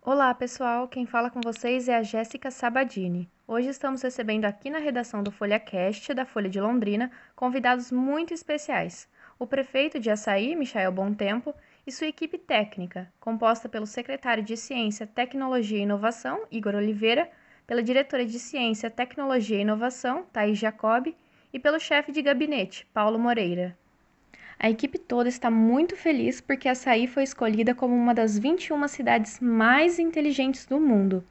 Olá, pessoal. Quem fala com vocês é a Jéssica Sabadini. Hoje estamos recebendo aqui na redação do FolhaCast, da Folha de Londrina, convidados muito especiais. O prefeito de Açaí, Michael Tempo, e sua equipe técnica, composta pelo secretário de Ciência, Tecnologia e Inovação, Igor Oliveira, pela diretora de Ciência, Tecnologia e Inovação, Thais Jacob, e pelo chefe de gabinete, Paulo Moreira. A equipe toda está muito feliz porque Açaí foi escolhida como uma das 21 cidades mais inteligentes do mundo.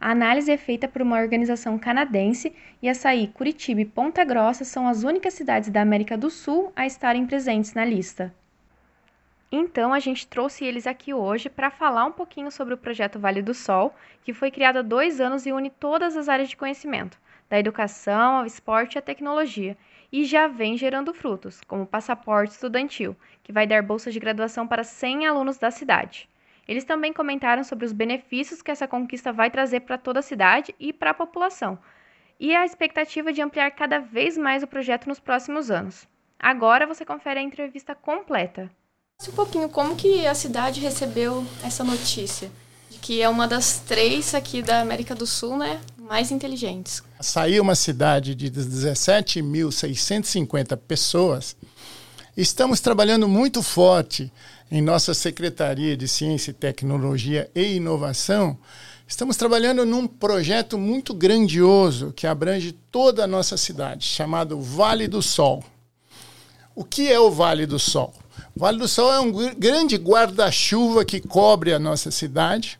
A análise é feita por uma organização canadense e Açaí, Curitiba e Ponta Grossa são as únicas cidades da América do Sul a estarem presentes na lista. Então, a gente trouxe eles aqui hoje para falar um pouquinho sobre o projeto Vale do Sol, que foi criado há dois anos e une todas as áreas de conhecimento, da educação ao esporte e à tecnologia, e já vem gerando frutos, como o passaporte estudantil, que vai dar bolsa de graduação para 100 alunos da cidade. Eles também comentaram sobre os benefícios que essa conquista vai trazer para toda a cidade e para a população, e a expectativa de ampliar cada vez mais o projeto nos próximos anos. Agora você confere a entrevista completa. Um pouquinho como que a cidade recebeu essa notícia de que é uma das três aqui da América do Sul, né, mais inteligentes. Saiu uma cidade de 17.650 pessoas. Estamos trabalhando muito forte em nossa Secretaria de Ciência, Tecnologia e Inovação. Estamos trabalhando num projeto muito grandioso que abrange toda a nossa cidade, chamado Vale do Sol. O que é o Vale do Sol? O Vale do Sol é um grande guarda-chuva que cobre a nossa cidade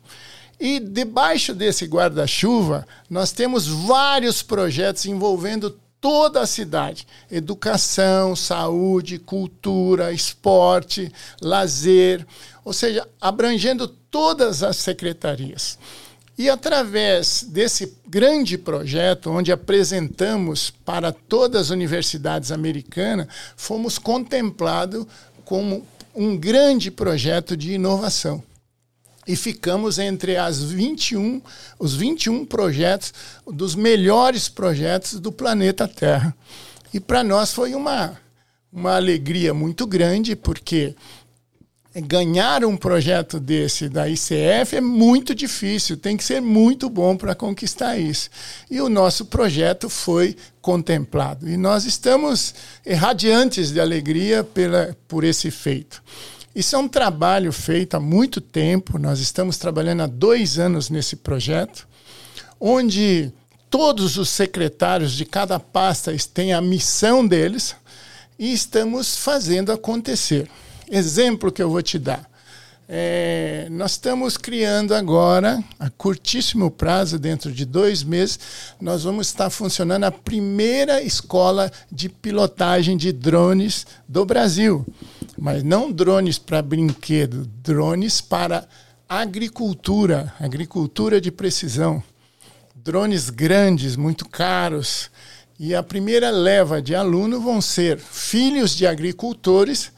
e debaixo desse guarda-chuva, nós temos vários projetos envolvendo toda a cidade: educação, saúde, cultura, esporte, lazer, ou seja, abrangendo todas as secretarias. E através desse grande projeto, onde apresentamos para todas as universidades americanas, fomos contemplados como um grande projeto de inovação e ficamos entre as 21, os 21 projetos dos melhores projetos do planeta Terra. E para nós foi uma, uma alegria muito grande, porque ganhar um projeto desse da ICF é muito difícil, tem que ser muito bom para conquistar isso. E o nosso projeto foi contemplado. E nós estamos radiantes de alegria pela, por esse feito. Isso é um trabalho feito há muito tempo, nós estamos trabalhando há dois anos nesse projeto, onde todos os secretários de cada pasta têm a missão deles e estamos fazendo acontecer. Exemplo que eu vou te dar. É, nós estamos criando agora, a curtíssimo prazo, dentro de dois meses, nós vamos estar funcionando a primeira escola de pilotagem de drones do Brasil. Mas não drones para brinquedo, drones para agricultura, agricultura de precisão. Drones grandes, muito caros. E a primeira leva de alunos vão ser filhos de agricultores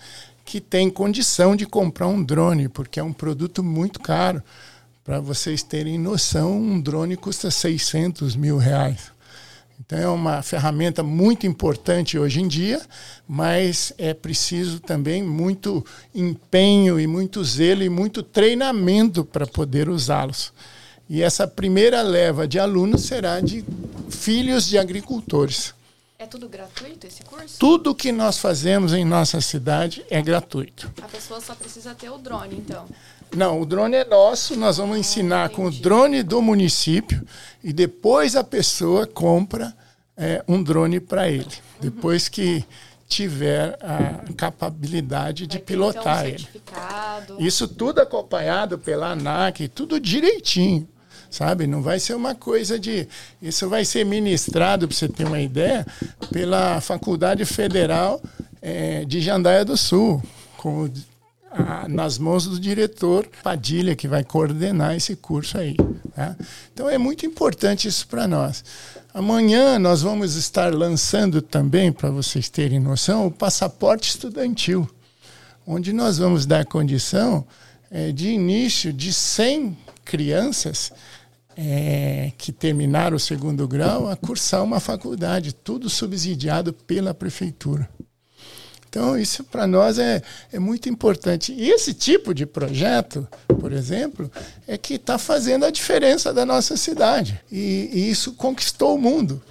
que tem condição de comprar um drone, porque é um produto muito caro. Para vocês terem noção, um drone custa 600 mil reais. Então é uma ferramenta muito importante hoje em dia, mas é preciso também muito empenho e muito zelo e muito treinamento para poder usá-los. E essa primeira leva de alunos será de filhos de agricultores. É tudo gratuito esse curso? Tudo que nós fazemos em nossa cidade é gratuito. A pessoa só precisa ter o drone, então. Não, o drone é nosso, nós vamos ah, ensinar com o drone do município e depois a pessoa compra é, um drone para ele. Uhum. Depois que tiver a capacidade de pilotar então, um ele. Isso tudo acompanhado pela ANAC, tudo direitinho sabe? Não vai ser uma coisa de. Isso vai ser ministrado, para você ter uma ideia, pela Faculdade Federal é, de Jandaia do Sul, com, a, nas mãos do diretor Padilha, que vai coordenar esse curso aí. Tá? Então é muito importante isso para nós. Amanhã nós vamos estar lançando também, para vocês terem noção, o passaporte estudantil, onde nós vamos dar condição é, de início de 100 crianças é, que terminaram o segundo grau a cursar uma faculdade, tudo subsidiado pela prefeitura. Então, isso para nós é, é muito importante. E esse tipo de projeto, por exemplo, é que está fazendo a diferença da nossa cidade. E, e isso conquistou o mundo.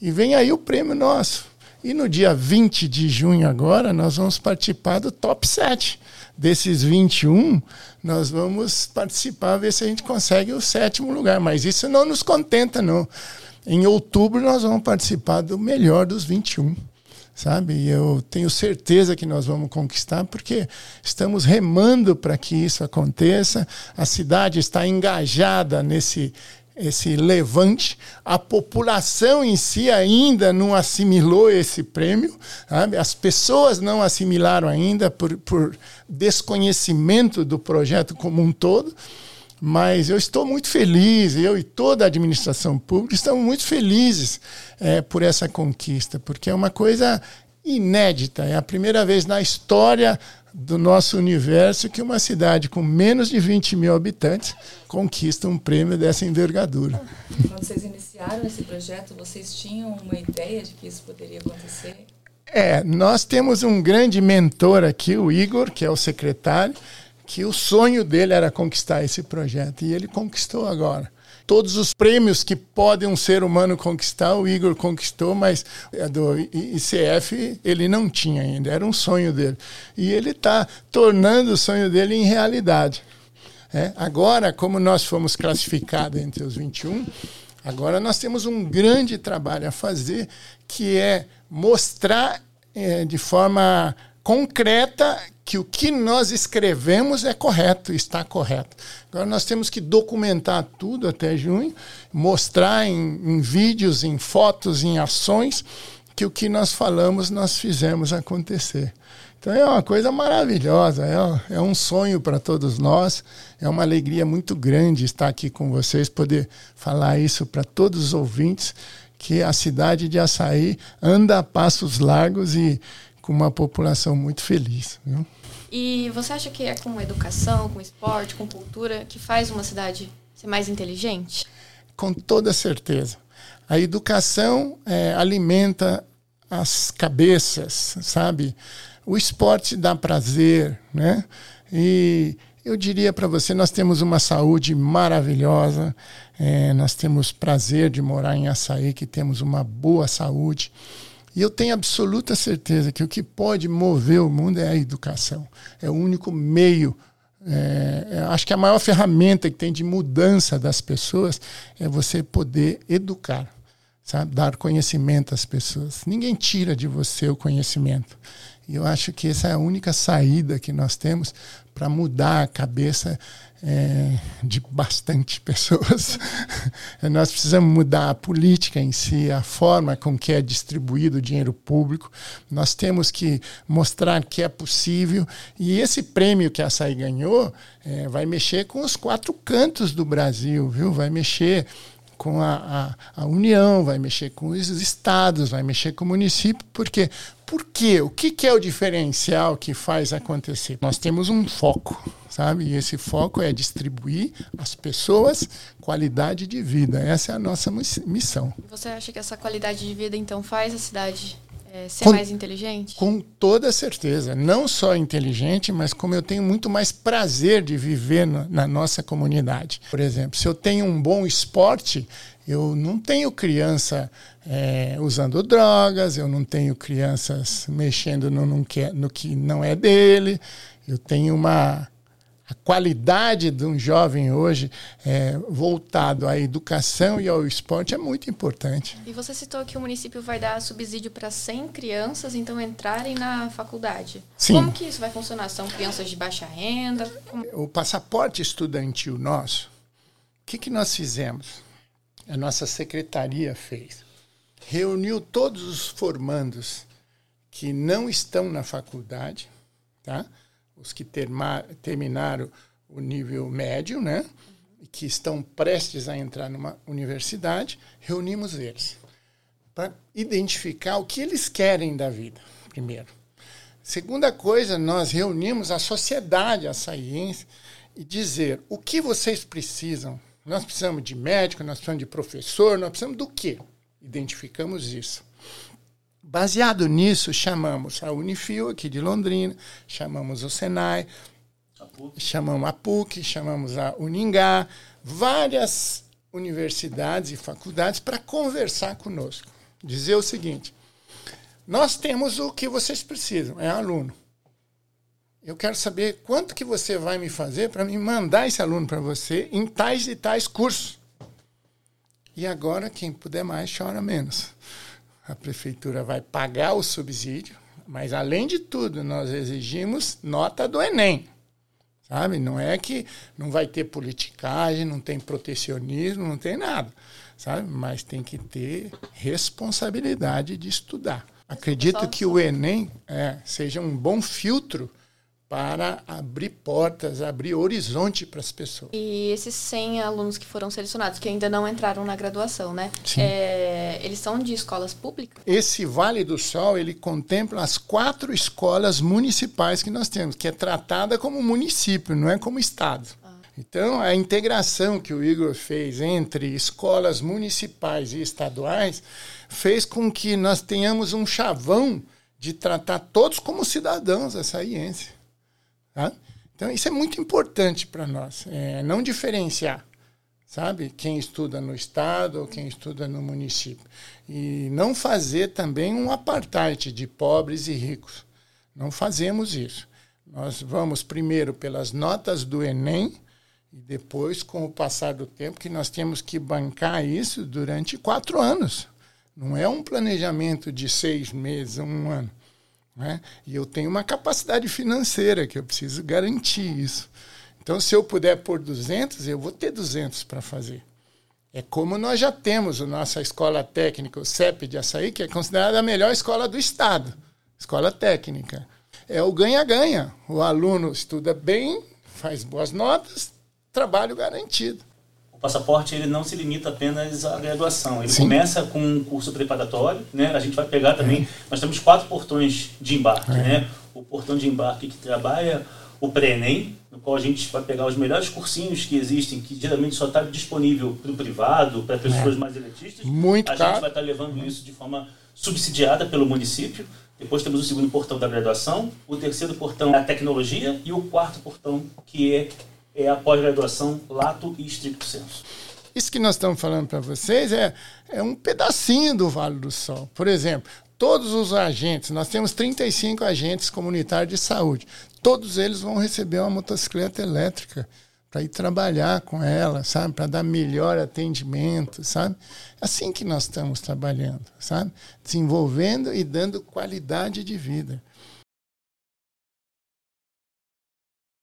E vem aí o prêmio nosso. E no dia 20 de junho, agora, nós vamos participar do top 7. Desses 21, nós vamos participar, ver se a gente consegue o sétimo lugar. Mas isso não nos contenta, não. Em outubro, nós vamos participar do melhor dos 21 sabe? Eu tenho certeza que nós vamos conquistar, porque estamos remando para que isso aconteça. A cidade está engajada nesse esse levante. A população em si ainda não assimilou esse prêmio, sabe? as pessoas não assimilaram ainda por, por desconhecimento do projeto como um todo. Mas eu estou muito feliz, eu e toda a administração pública estamos muito felizes é, por essa conquista, porque é uma coisa inédita. É a primeira vez na história do nosso universo que uma cidade com menos de 20 mil habitantes conquista um prêmio dessa envergadura. Quando vocês iniciaram esse projeto, vocês tinham uma ideia de que isso poderia acontecer? É, nós temos um grande mentor aqui, o Igor, que é o secretário, que o sonho dele era conquistar esse projeto e ele conquistou agora. Todos os prêmios que pode um ser humano conquistar, o Igor conquistou, mas do ICF ele não tinha ainda, era um sonho dele. E ele está tornando o sonho dele em realidade. É, agora, como nós fomos classificados entre os 21, agora nós temos um grande trabalho a fazer, que é mostrar é, de forma concreta que o que nós escrevemos é correto, está correto. Agora nós temos que documentar tudo até junho, mostrar em, em vídeos, em fotos, em ações, que o que nós falamos nós fizemos acontecer. Então é uma coisa maravilhosa, é, é um sonho para todos nós, é uma alegria muito grande estar aqui com vocês, poder falar isso para todos os ouvintes, que a cidade de Açaí anda a passos largos e com uma população muito feliz. Viu? E você acha que é com educação, com esporte, com cultura que faz uma cidade ser mais inteligente? Com toda certeza. A educação é, alimenta as cabeças, sabe? O esporte dá prazer, né? E eu diria para você, nós temos uma saúde maravilhosa, é, nós temos prazer de morar em Açaí, que temos uma boa saúde. E eu tenho absoluta certeza que o que pode mover o mundo é a educação. É o único meio. É, é, acho que a maior ferramenta que tem de mudança das pessoas é você poder educar, sabe? dar conhecimento às pessoas. Ninguém tira de você o conhecimento. E eu acho que essa é a única saída que nós temos para mudar a cabeça é, de bastante pessoas. Nós precisamos mudar a política em si, a forma com que é distribuído o dinheiro público. Nós temos que mostrar que é possível. E esse prêmio que a SAI ganhou é, vai mexer com os quatro cantos do Brasil, viu? Vai mexer com a, a, a, União, vai mexer com os estados, vai mexer com o município, porque por quê? O que, que é o diferencial que faz acontecer? Nós temos um foco, sabe? E esse foco é distribuir às pessoas qualidade de vida. Essa é a nossa missão. Você acha que essa qualidade de vida, então, faz a cidade é, ser com, mais inteligente? Com toda certeza. Não só inteligente, mas como eu tenho muito mais prazer de viver no, na nossa comunidade. Por exemplo, se eu tenho um bom esporte, eu não tenho criança é, usando drogas, eu não tenho crianças mexendo no, no, que, no que não é dele, eu tenho uma a qualidade de um jovem hoje é, voltado à educação e ao esporte é muito importante. E você citou que o município vai dar subsídio para 100 crianças, então, entrarem na faculdade. Sim. Como que isso vai funcionar? São crianças de baixa renda? Como... O passaporte estudantil nosso, o que, que nós fizemos? A nossa secretaria fez. Reuniu todos os formandos que não estão na faculdade, tá? Os que terminaram o nível médio, né? E que estão prestes a entrar numa universidade, reunimos eles para identificar o que eles querem da vida, primeiro. Segunda coisa, nós reunimos a sociedade açaiense e dizer o que vocês precisam. Nós precisamos de médico, nós precisamos de professor, nós precisamos do quê? Identificamos isso. Baseado nisso, chamamos a Unifil aqui de Londrina, chamamos o Senai, a chamamos a PUC, chamamos a Uningá, várias universidades e faculdades para conversar conosco. Dizer o seguinte: nós temos o que vocês precisam, é aluno. Eu quero saber quanto que você vai me fazer para me mandar esse aluno para você em tais e tais cursos. E agora, quem puder mais, chora menos. A prefeitura vai pagar o subsídio, mas além de tudo, nós exigimos nota do Enem. Sabe? Não é que não vai ter politicagem, não tem protecionismo, não tem nada. Sabe? Mas tem que ter responsabilidade de estudar. Acredito que o Enem é, seja um bom filtro para abrir portas, abrir horizonte para as pessoas. E esses 100 alunos que foram selecionados, que ainda não entraram na graduação, né? Sim. É, eles são de escolas públicas? Esse Vale do Sol, ele contempla as quatro escolas municipais que nós temos, que é tratada como município, não é como estado. Ah. Então, a integração que o Igor fez entre escolas municipais e estaduais fez com que nós tenhamos um chavão de tratar todos como cidadãos açaienses. Tá? Então, isso é muito importante para nós, é, não diferenciar, sabe? Quem estuda no estado ou quem estuda no município. E não fazer também um apartheid de pobres e ricos. Não fazemos isso. Nós vamos primeiro pelas notas do Enem e depois, com o passar do tempo, que nós temos que bancar isso durante quatro anos. Não é um planejamento de seis meses, um ano. Né? E eu tenho uma capacidade financeira que eu preciso garantir isso. Então, se eu puder pôr 200, eu vou ter 200 para fazer. É como nós já temos a nossa escola técnica, o CEP de Açaí, que é considerada a melhor escola do Estado, escola técnica. É o ganha-ganha. O aluno estuda bem, faz boas notas, trabalho garantido passaporte ele não se limita apenas à graduação. Ele Sim. começa com um curso preparatório, né? A gente vai pegar também. É. Nós temos quatro portões de embarque, é. né? O portão de embarque que trabalha o pré-ENEM, no qual a gente vai pegar os melhores cursinhos que existem, que geralmente só está disponível para o privado, para pessoas é. mais elitistas. Muito a caro. gente vai estar tá levando isso de forma subsidiada pelo município. Depois temos o segundo portão da graduação, o terceiro portão é a tecnologia e o quarto portão que é é a pós-graduação lato e estricto senso. Isso que nós estamos falando para vocês é, é um pedacinho do Vale do Sol. Por exemplo, todos os agentes, nós temos 35 agentes comunitários de saúde, todos eles vão receber uma motocicleta elétrica para ir trabalhar com ela, sabe? Para dar melhor atendimento, sabe? Assim que nós estamos trabalhando, sabe? Desenvolvendo e dando qualidade de vida.